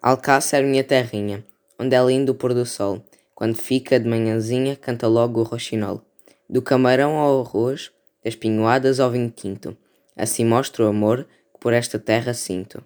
Alcácer, minha terrinha, onde é lindo o pôr do sol. Quando fica de manhãzinha, canta logo o roxinol. Do camarão ao arroz, das pinhoadas ao vinho tinto. Assim mostro o amor que por esta terra sinto.